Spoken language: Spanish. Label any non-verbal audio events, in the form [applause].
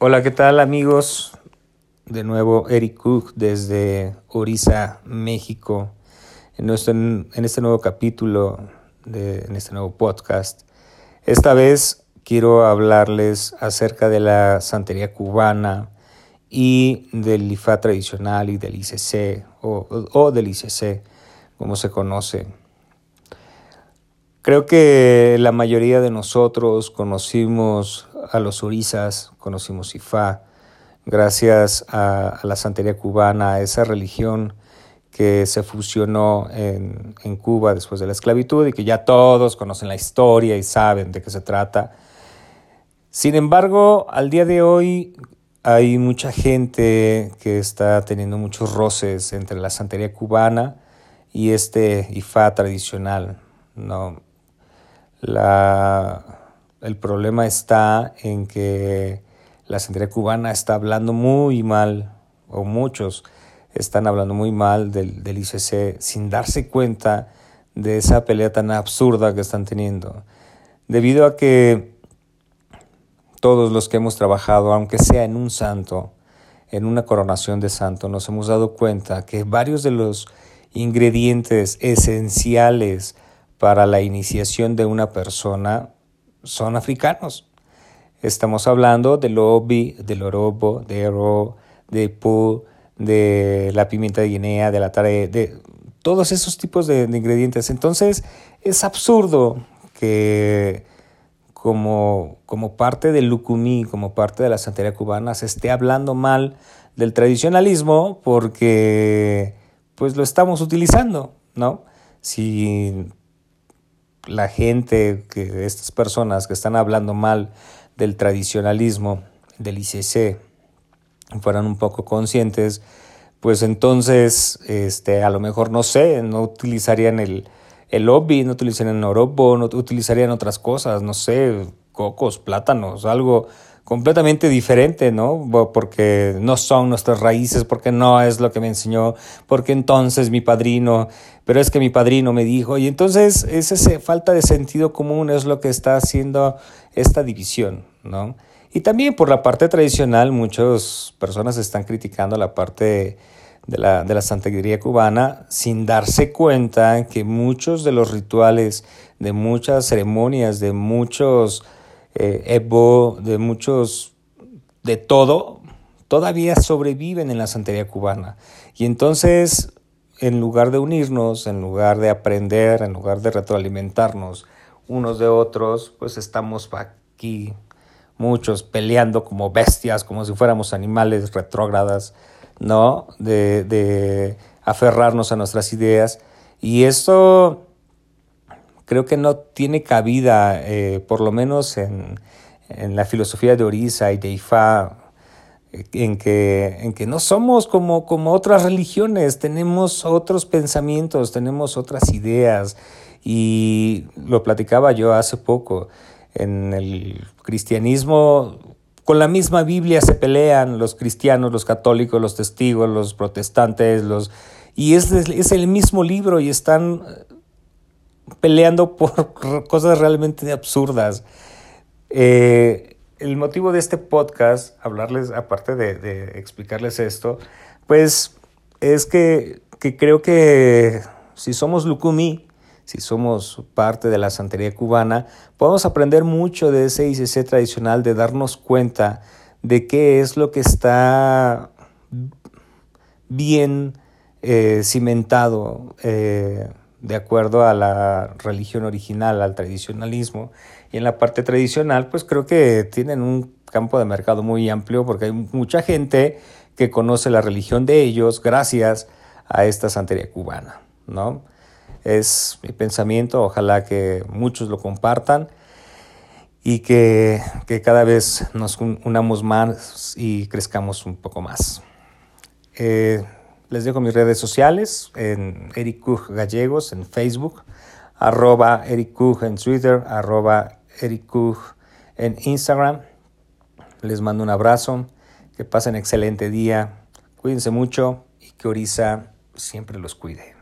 Hola, ¿qué tal amigos? De nuevo Eric Cook desde Orisa, México, en, nuestro, en este nuevo capítulo, de, en este nuevo podcast. Esta vez quiero hablarles acerca de la santería cubana y del IFA tradicional y del ICC o, o del ICC, como se conoce. Creo que la mayoría de nosotros conocimos a los orisas, conocimos Ifá, gracias a, la santería cubana, a esa religión que se fusionó en, en, Cuba después de la esclavitud y que ya todos conocen la historia y saben de qué se trata. Sin embargo, al día de hoy hay mucha gente que está teniendo muchos roces entre la santería cubana y este Ifá tradicional. ¿no? La, el problema está en que la santería cubana está hablando muy mal, o muchos están hablando muy mal del, del ICC sin darse cuenta de esa pelea tan absurda que están teniendo. Debido a que todos los que hemos trabajado, aunque sea en un santo, en una coronación de santo, nos hemos dado cuenta que varios de los ingredientes esenciales para la iniciación de una persona son africanos. Estamos hablando del obi, del orobo, de ero, de pu, de la pimienta de Guinea, de la tare, de todos esos tipos de, ingredientes. Entonces es absurdo que como, como parte del lucumí, como parte de la santería cubana, se esté hablando mal del tradicionalismo porque pues lo estamos utilizando, ¿no? Si la gente, que estas personas que están hablando mal del tradicionalismo, del ICC, fueran un poco conscientes, pues entonces este, a lo mejor, no sé, no utilizarían el, el lobby, no utilizarían el orobo, no utilizarían otras cosas, no sé, cocos, plátanos, algo completamente diferente, ¿no? Porque no son nuestras raíces, porque no es lo que me enseñó, porque entonces mi padrino, pero es que mi padrino me dijo, y entonces esa falta de sentido común es lo que está haciendo esta división, ¿no? Y también por la parte tradicional, muchas personas están criticando la parte de la, de la cubana sin darse cuenta que muchos de los rituales, de muchas ceremonias, de muchos eh, de muchos, de todo, todavía sobreviven en la santería cubana. Y entonces, en lugar de unirnos, en lugar de aprender, en lugar de retroalimentarnos unos de otros, pues estamos aquí muchos peleando como bestias, como si fuéramos animales retrógradas, ¿no? De, de aferrarnos a nuestras ideas. Y esto creo que no tiene cabida, eh, por lo menos en, en, la filosofía de Orisa y de Ifá, en que, en que no somos como, como otras religiones, tenemos otros pensamientos, tenemos otras ideas. Y lo platicaba yo hace poco, en el cristianismo con la misma Biblia se pelean los cristianos, los católicos, los testigos, los protestantes, los y es, es el mismo libro y están peleando [laughs] por cosas realmente absurdas. Eh, el motivo de este podcast, hablarles, aparte de, explicarles esto, pues es que, creo que si somos Lucumí, si somos parte de la santería cubana, podemos aprender mucho de ese ICC tradicional, de darnos cuenta de qué es lo que está bien eh, cimentado. Eh, de acuerdo a la religión original, al tradicionalismo. Y en la parte tradicional, pues creo que tienen un campo de mercado muy amplio porque hay mucha gente que conoce la religión de ellos gracias a esta santería cubana, ¿no? Es mi pensamiento, ojalá que muchos lo compartan y que, cada vez nos unamos más y crezcamos un poco más. Eh, les dejo mis redes sociales en Eric Gallegos en Facebook, arroba Eric en Twitter, arroba Eric en Instagram. Les mando un abrazo, que pasen excelente día, cuídense mucho y que Orisa siempre los cuide.